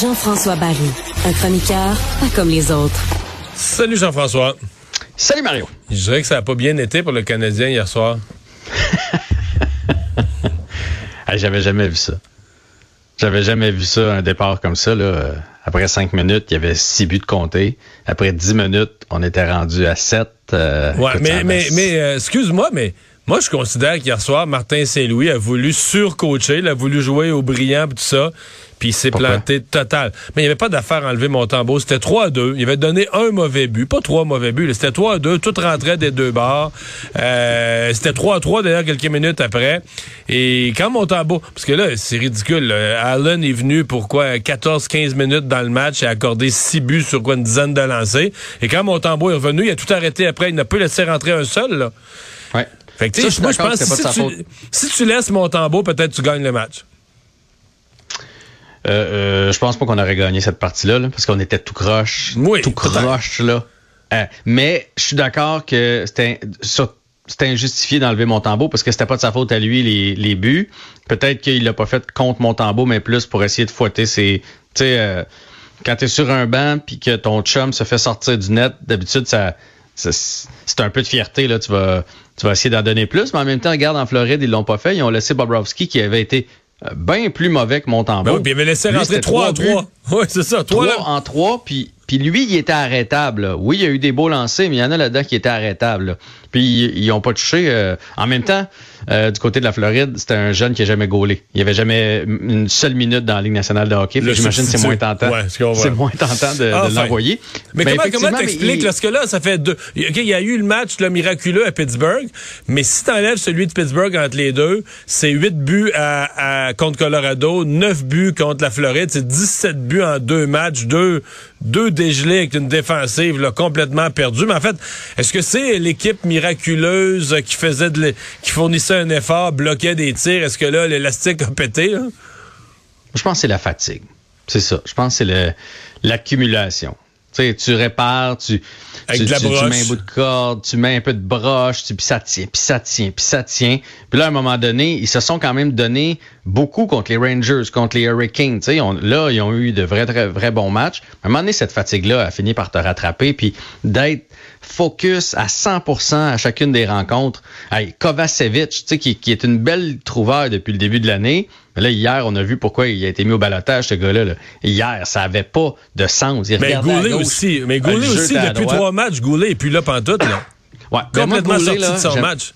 Jean-François Barry, un chroniqueur pas comme les autres. Salut Jean-François. Salut Mario. Je dirais que ça n'a pas bien été pour le Canadien hier soir. J'avais jamais vu ça. J'avais jamais vu ça, un départ comme ça. Là. Après cinq minutes, il y avait six buts de compter. Après dix minutes, on était rendu à sept. Euh, ouais, mais, mais, mais euh, excuse-moi, mais moi, je considère qu'hier soir, Martin Saint-Louis a voulu surcoacher, il a voulu jouer au brillant, tout ça puis il s'est planté total. Mais il n'y avait pas d'affaire à enlever Montembeau. C'était 3 à 2. Il avait donné un mauvais but. Pas trois mauvais buts. C'était 3 à 2. Tout rentrait des deux barres. Euh, c'était 3 à 3 d'ailleurs quelques minutes après. Et quand Montembeau... Parce que là, c'est ridicule. Allen est venu pour quoi 14-15 minutes dans le match et a accordé 6 buts sur quoi une dizaine de lancers. Et quand Montembeau est revenu, il a tout arrêté après. Il n'a pas laissé rentrer un seul. Là. Ouais. Fait que, moi, je pense que si, tu, si tu laisses Montembeau, peut-être tu gagnes le match. Euh, euh, je pense pas qu'on aurait gagné cette partie-là, parce qu'on était tout croche. tout croche, là. Euh, mais je suis d'accord que c'était c'était injustifié d'enlever Montembeau parce que c'était pas de sa faute à lui les, les buts. Peut-être qu'il l'a pas fait contre Montembeau, mais plus pour essayer de fouetter ses. Tu sais, euh, quand t'es sur un banc puis que ton chum se fait sortir du net, d'habitude ça, c'est un peu de fierté là. Tu vas tu vas essayer d'en donner plus, mais en même temps, regarde en Floride ils l'ont pas fait. Ils ont laissé Bobrovski qui avait été euh, bien plus mauvais que Montembeau. Ben oui, puis il avait laissé rentrer 3 en 3. Oui, c'est ça. 3, en 3, puis, puis lui, il était arrêtable. Oui, il y a eu des beaux lancers, mais il y en a là-dedans qui étaient arrêtables. Puis ils n'ont pas touché. Euh, en même temps, euh, du côté de la Floride, c'était un jeune qui n'a jamais gaulé. Il avait jamais une seule minute dans la Ligue nationale de hockey. J'imagine que c'est moins tentant. c'est moins tentant de, l'envoyer. Mais, comment, comment t'expliques? Parce que là, ça fait deux. il y a eu le match le miraculeux à Pittsburgh, mais si t'enlèves celui de Pittsburgh entre les deux, c'est 8 buts à, contre Colorado, 9 buts contre la Floride, c'est 17 buts en deux matchs, deux, deux dégelés avec une défensive là, complètement perdue. Mais en fait, est-ce que c'est l'équipe miraculeuse qui faisait de qui fournissait un effort, bloquait des tirs? Est-ce que là, l'élastique a pété? Je pense que c'est la fatigue. C'est ça. Je pense que c'est l'accumulation. Tu, tu répares, tu, tu, mets un bout de corde, tu mets un peu de broche, puis ça tient, puis ça tient, puis ça tient. Puis là, à un moment donné, ils se sont quand même donné beaucoup contre les Rangers, contre les Hurricanes. Tu là, ils ont eu de vrais, très, vrais bons matchs. À un moment donné, cette fatigue-là a fini par te rattraper, puis d'être focus à 100% à chacune des rencontres. Hey, Kovacevic, tu sais, qui, qui, est une belle trouvaille depuis le début de l'année. Mais là, hier, on a vu pourquoi il a été mis au balotage, ce gars-là. Hier, ça avait pas de sens. Il mais Goulet aussi. Mais Goulet aussi, depuis trois matchs, Goulet, et puis là, pantoute, là. ouais, Complètement sorti de son match.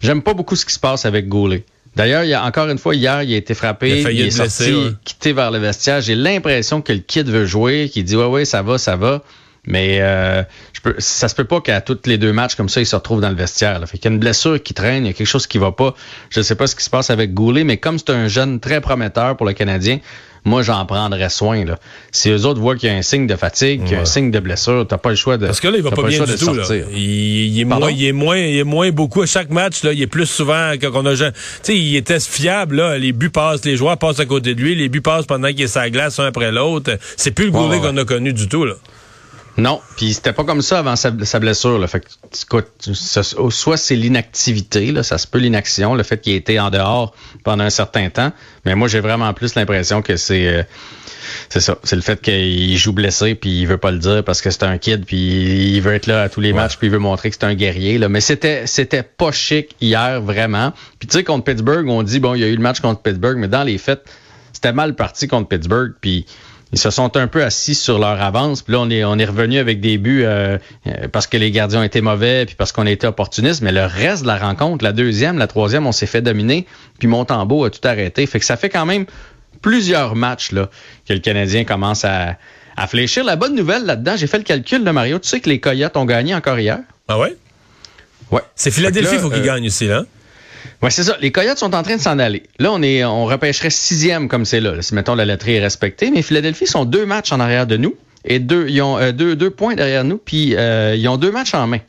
J'aime pas beaucoup ce qui se passe avec Goulet. D'ailleurs, il y a encore une fois hier, il a été frappé, il, est sorti, quitté vers le vestiaire. J'ai l'impression que le kid veut jouer, qu'il dit ouais ouais ça va, ça va. Mais euh, je peux, ça se peut pas qu'à tous les deux matchs comme ça, il se retrouve dans le vestiaire. Là. Fait qu'il y a une blessure qui traîne, il y a quelque chose qui va pas. Je ne sais pas ce qui se passe avec Goulet, mais comme c'est un jeune très prometteur pour le Canadien, moi j'en prendrais soin. Là. Si eux autres voient qu'il y a un signe de fatigue, qu'il y a un signe de blessure, t'as pas le choix de. Parce que là, il va pas, bien du tout. Là. Il, est moins, il est moins, il est moins beaucoup à chaque match. Là, il est plus souvent qu'on a. Tu sais, il était fiable. Là. Les buts passent, les joueurs passent à côté de lui, les buts passent pendant qu'il est sa glace un après l'autre. C'est plus le Goulet qu'on a connu du tout. Là. Non, puis c'était pas comme ça avant sa, blessure. Là. Fait que, soit c'est l'inactivité, là, ça se peut l'inaction, le fait qu'il ait été en dehors pendant un certain temps. Mais moi, j'ai vraiment plus l'impression que c'est euh, c'est ça. C'est le fait qu'il joue blessé puis il veut pas le dire parce que c'est un kid puis il veut être là à tous les matchs puis il veut montrer que c'est un guerrier. Là. Mais c'était c'était pas chic hier vraiment. Puis tu sais contre Pittsburgh, on dit bon il y a eu le match contre Pittsburgh, mais dans les faits c'était mal parti contre Pittsburgh puis ils se sont un peu assis sur leur avance. Puis là, on est, on est revenu avec des buts euh, euh, parce que les gardiens étaient mauvais, puis parce qu'on était opportunistes. Mais le reste de la rencontre, la deuxième, la troisième, on s'est fait dominer. Puis Montembeau a tout arrêté. Fait que ça fait quand même plusieurs matchs là, que le Canadien commence à, à fléchir. La bonne nouvelle là-dedans, j'ai fait le calcul, de Mario. Tu sais que les Coyotes ont gagné encore hier? Ah ouais? Ouais. C'est Philadelphie, il faut qu'ils euh, gagnent aussi, là. Oui, c'est ça. Les Coyotes sont en train de s'en aller. Là, on est, on repêcherait sixième comme c'est là, Si mettons la lettre est respectée, mais Philadelphie sont deux matchs en arrière de nous et deux, ils ont euh, deux, deux points derrière nous, puis euh, ils ont deux matchs en main.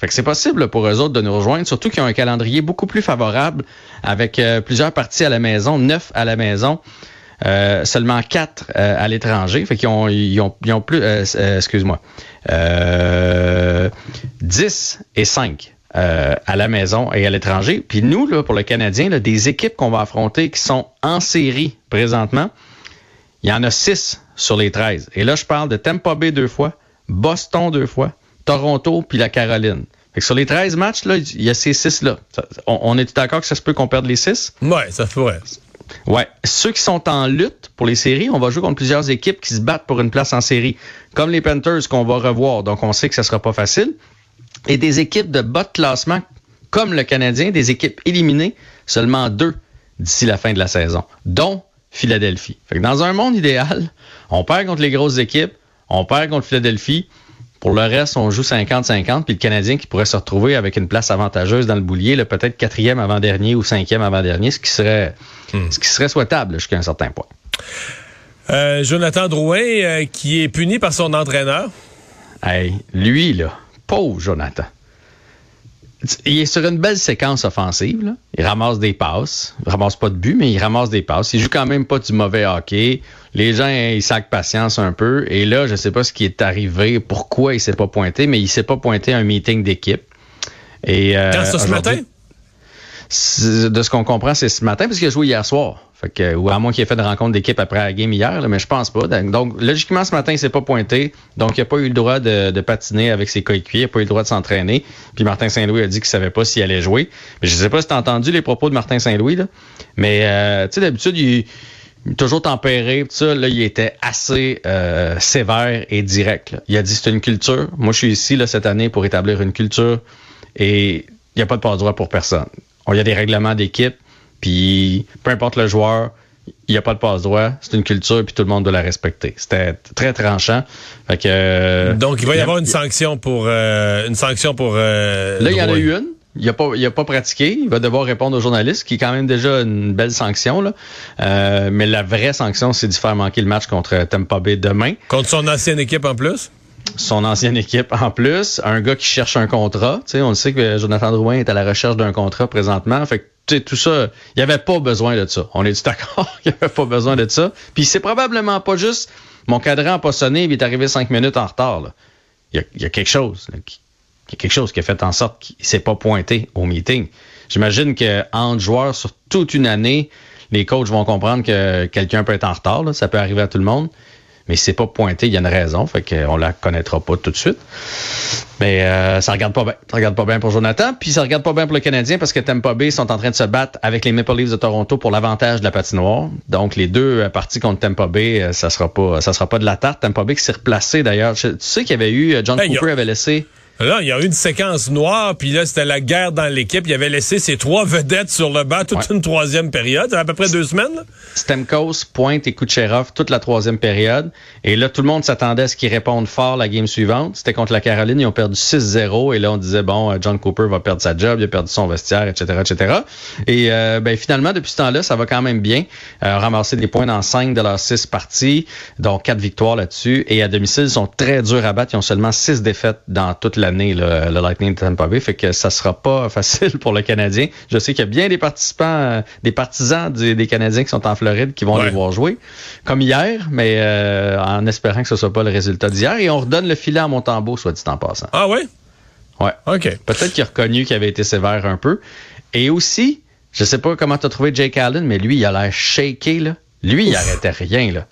Fait que c'est possible pour eux autres de nous rejoindre, surtout qu'ils ont un calendrier beaucoup plus favorable avec euh, plusieurs parties à la maison, neuf à la maison. seulement quatre à l'étranger. Fait qu'ils ont, ils ont, ils ont plus, excuse-moi, 10 et 5 euh, à la maison et à l'étranger. Puis nous, là, pour le Canadien, là, des équipes qu'on va affronter qui sont en série présentement, il y en a 6 sur les 13. Et là, je parle de Tampa Bay deux fois, Boston deux fois, Toronto puis la Caroline. Fait que sur les 13 matchs, là, il y a ces 6-là. On, on est d'accord que ça se peut qu'on perde les 6? Ouais, ça pourrait. Ouais. Ceux qui sont en lutte pour les séries, on va jouer contre plusieurs équipes qui se battent pour une place en série. Comme les Panthers qu'on va revoir. Donc, on sait que ça sera pas facile. Et des équipes de bas de classement, comme le Canadien, des équipes éliminées, seulement deux d'ici la fin de la saison, dont Philadelphie. Fait que dans un monde idéal, on perd contre les grosses équipes, on perd contre Philadelphie, pour le reste, on joue 50-50, puis le Canadien qui pourrait se retrouver avec une place avantageuse dans le boulier, peut-être quatrième avant-dernier ou cinquième avant-dernier, ce qui serait hmm. ce qui serait souhaitable jusqu'à un certain point. Euh, Jonathan Drouin, euh, qui est puni par son entraîneur. Hey, lui, là, pauvre Jonathan. Il est sur une belle séquence offensive. Là. Il ramasse des passes. Il ramasse pas de but, mais il ramasse des passes. Il joue quand même pas du mauvais hockey. Les gens, ils sacent patience un peu. Et là, je sais pas ce qui est arrivé, pourquoi il s'est pas pointé, mais il s'est pas pointé à un meeting d'équipe. Et, euh, Quand ça, ce matin? De ce qu'on comprend, c'est ce matin, parce qu'il a joué hier soir. Fait que, ou à moins qu'il ait fait de rencontre d'équipe après la game hier, mais je pense pas. Donc, logiquement, ce matin, il s'est pas pointé. Donc, il n'a pas eu le droit de, patiner avec ses coéquipiers. Il n'a pas eu le droit de s'entraîner. Puis Martin Saint-Louis a dit qu'il savait pas s'il allait jouer. Mais je sais pas si tu as entendu les propos de Martin Saint-Louis, là. Mais, euh, tu sais, d'habitude, il toujours tempéré, tout ça, là, il était assez euh, sévère et direct. Il a dit c'est une culture. Moi, je suis ici là, cette année pour établir une culture et il n'y a pas de passe-droit pour personne. Il y a des règlements d'équipe, puis peu importe le joueur, il n'y a pas de passe-droit. C'est une culture, puis tout le monde doit la respecter. C'était très tranchant. Fait que, euh, Donc, il va y, avoir une sanction pour... Euh, une sanction pour là, il y en a eu une. Il n'a pas, a pas pratiqué. Il va devoir répondre aux journalistes, qui est quand même déjà une belle sanction. Là. Euh, mais la vraie sanction, c'est de faire manquer le match contre Tampa Bay demain. Contre son ancienne équipe en plus? Son ancienne équipe en plus. Un gars qui cherche un contrat. sais, on le sait que Jonathan Drouin est à la recherche d'un contrat présentement. Fait que tout ça, il n'y avait pas besoin de ça. On est d'accord il n'y avait pas besoin de ça. Puis c'est probablement pas juste mon cadran n'a pas sonné il est arrivé cinq minutes en retard. Il, y a, quelque chose qui, a quelque chose qui a fait en sorte qu'il ne s'est pas pointé au meeting. J'imagine qu'entre joueurs sur toute une année, les coachs vont comprendre que quelqu'un peut être en retard. Ça peut arriver à tout le monde. Mais s'est pas pointé, il y a une raison. Fait qu'on la connaîtra pas tout de suite. Mais euh, ça regarde pas bien. Ça regarde pas bien pour Jonathan. Puis ça regarde pas bien pour le Canadien parce que Tampa Bay sont en train de se battre avec les Maple Leafs de Toronto pour l'avantage de la patinoire. Donc les deux euh, parties contre Tampa Bay, euh, ça sera pas ça sera pas de la tarte. Tampa Bay qui s'est replacé d'ailleurs. Tu sais qu'il y avait eu John Cooper avait laissé Là, il y a eu une séquence noire, puis là, c'était la guerre dans l'équipe. Il avait laissé ses trois vedettes sur le banc toute une troisième période, à peu près deux semaines. Stemkos, Pointe et Kucherov toute la troisième période. Et là, tout le monde s'attendait à ce qu'ils répondent fort la game suivante. C'était contre la Caroline, ils ont perdu 6-0. Et là, on disait, bon, euh, John Cooper va perdre sa job, il a perdu son vestiaire, etc., etc. Et euh, ben, finalement, depuis ce temps-là, ça va quand même bien. Euh, ramasser des points dans cinq de leurs six parties, dont quatre victoires là-dessus. Et à domicile, ils sont très durs à battre. Ils ont seulement six défaites dans toute la le, Lightning de Tampa Bay, fait que ça sera pas facile pour le Canadien. Je sais qu'il y a bien des participants, euh, des partisans des, Canadiens qui sont en Floride qui vont les voir jouer, comme hier, mais euh, en espérant que ce soit pas le résultat d'hier. Et on redonne le filet à Montembeau, soit dit en passant. Ah ouais? Ouais. OK. Peut-être qu'il a reconnu qu'il avait été sévère un peu. Et aussi, je sais pas comment tu as trouvé Jake Allen, mais lui, il a l'air shaké, là. Lui, il arrêtait rien, là.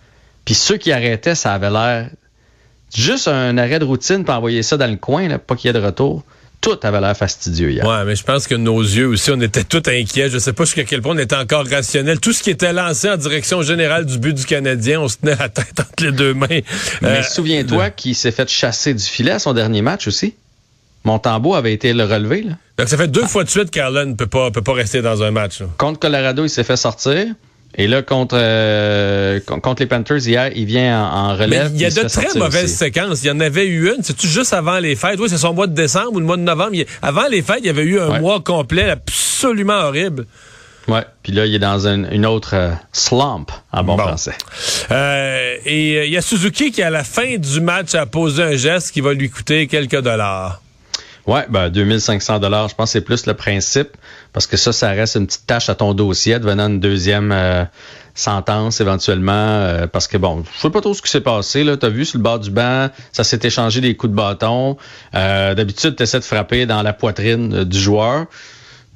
Puis ceux qui arrêtaient, ça avait l'air Juste un arrêt de routine pour envoyer ça dans le coin, là, pas qu'il y ait de retour. Tout avait l'air fastidieux hier. Ouais, mais je pense que nos yeux aussi, on était tout inquiets. Je sais pas jusqu'à quel point on était encore rationnel. Tout ce qui était lancé en direction générale du but du Canadien, on se tenait la tête entre les deux mains. Mais euh, souviens-toi qu'il s'est fait chasser du filet à son dernier match aussi. Montembeau avait été le relevé. Là. Donc ça fait deux fois de suite qu'Arlen ne peut pas, peut pas rester dans un match. Contre Colorado, il s'est fait sortir. Et là, contre, euh, contre les Panthers, hier, il vient en, relève. il y a de très mauvaises séquences. Il y en avait eu une. C'est-tu juste avant les fêtes? Oui, c'est son mois de décembre ou le mois de novembre. avant les fêtes, il y avait eu un mois complet absolument horrible. Ouais. Puis là, il est dans une, autre euh, slump, en bon, français. Euh, et il y a Suzuki qui, à la fin du match, a posé un geste qui va lui coûter quelques dollars. Oui, ben 2500 dollars, je pense que c'est plus le principe parce que ça, ça reste une petite tâche à ton dossier, devenant une deuxième euh, sentence éventuellement. Euh, parce que bon, je sais pas trop ce qui s'est passé. là. Tu as vu sur le bord du banc, ça s'est échangé des coups de bâton. Euh, D'habitude, tu essaies de frapper dans la poitrine du joueur.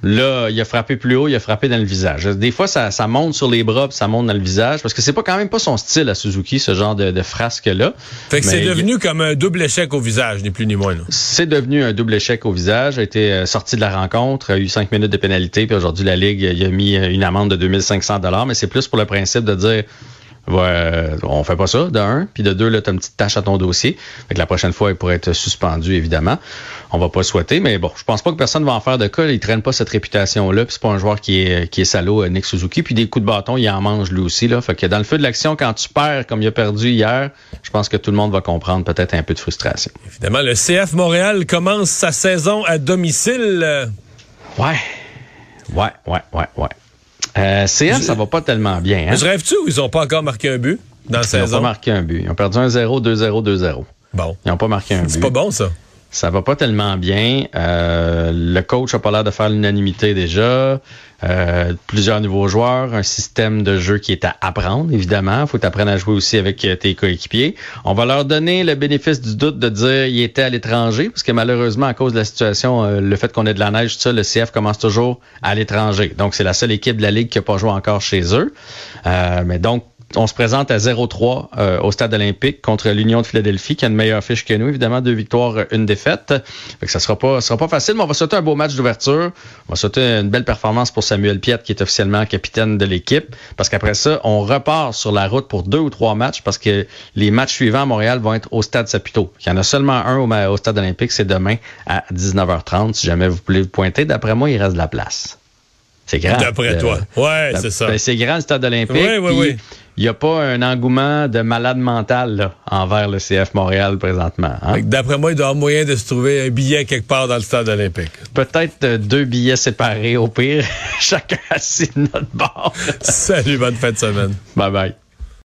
Là, il a frappé plus haut, il a frappé dans le visage. Des fois, ça, ça monte sur les bras, puis ça monte dans le visage, parce que c'est pas quand même pas son style à Suzuki, ce genre de, de frasque-là. Fait que c'est devenu comme un double échec au visage, ni plus ni moins. C'est devenu un double échec au visage, a été euh, sorti de la rencontre, a eu cinq minutes de pénalité, puis aujourd'hui, la Ligue il a mis une amende de 2500 mais c'est plus pour le principe de dire Ouais, on fait pas ça, de un. Puis de deux, là, t'as une petite tâche à ton dossier. Fait que la prochaine fois, il pourrait être suspendu, évidemment. On va pas souhaiter, mais bon, je pense pas que personne va en faire de cas. Il traîne pas cette réputation-là. Puis c'est pas un joueur qui est, qui est salaud, euh, Nick Suzuki. Puis des coups de bâton, il en mange lui aussi. Là. Fait que dans le feu de l'action, quand tu perds comme il a perdu hier, je pense que tout le monde va comprendre peut-être un peu de frustration. Évidemment, le CF Montréal commence sa saison à domicile. Ouais. Ouais, ouais, ouais, ouais. Euh, CF, ça va pas tellement bien. Hein? Je rêve-tu ou ils n'ont pas encore marqué un but dans la saison? Ils n'ont pas marqué un but. Ils ont perdu un 0, 2-0, 2-0. Bon. Ils n'ont pas marqué un but. C'est pas bon, ça. Ça va pas tellement bien. Euh, le coach a pas l'air de faire l'unanimité déjà. Euh, plusieurs nouveaux joueurs, un système de jeu qui est à apprendre, évidemment. faut t'apprendre à jouer aussi avec euh, tes coéquipiers. On va leur donner le bénéfice du doute de dire qu'il était à l'étranger, parce que malheureusement, à cause de la situation, euh, le fait qu'on ait de la neige, tout ça, le CF commence toujours à l'étranger. Donc, c'est la seule équipe de la Ligue qui n'a pas joué encore chez eux. mais donc, on se présente à 0-3 euh, au stade olympique contre l'Union de Philadelphie, qui a une meilleure fiche que nous, évidemment, deux victoires, une défaite. Fait que ça sera pas, sera pas facile, mais on va sauter un beau match d'ouverture. On va sauter une belle performance pour Samuel Piet, qui est officiellement capitaine de l'équipe. Parce qu'après ça, on repart sur la route pour deux ou trois matchs, parce que les matchs suivants à Montréal vont être au stade Saputo. Il y en a seulement un au, au stade olympique, c'est demain à 19h30. Si jamais vous voulez vous pointer, d'après moi, il reste de la place. C'est grand. D'après toi. Ouais, c'est ça. Ben, c'est grand le stade olympique. Oui, oui, oui il n'y a pas un engouement de malade mental là, envers le CF Montréal présentement. Hein? D'après moi, il doit y avoir moyen de se trouver un billet quelque part dans le stade olympique. Peut-être euh, deux billets séparés au pire, chacun assis de notre bord. Salut, bonne fin de semaine. Bye bye.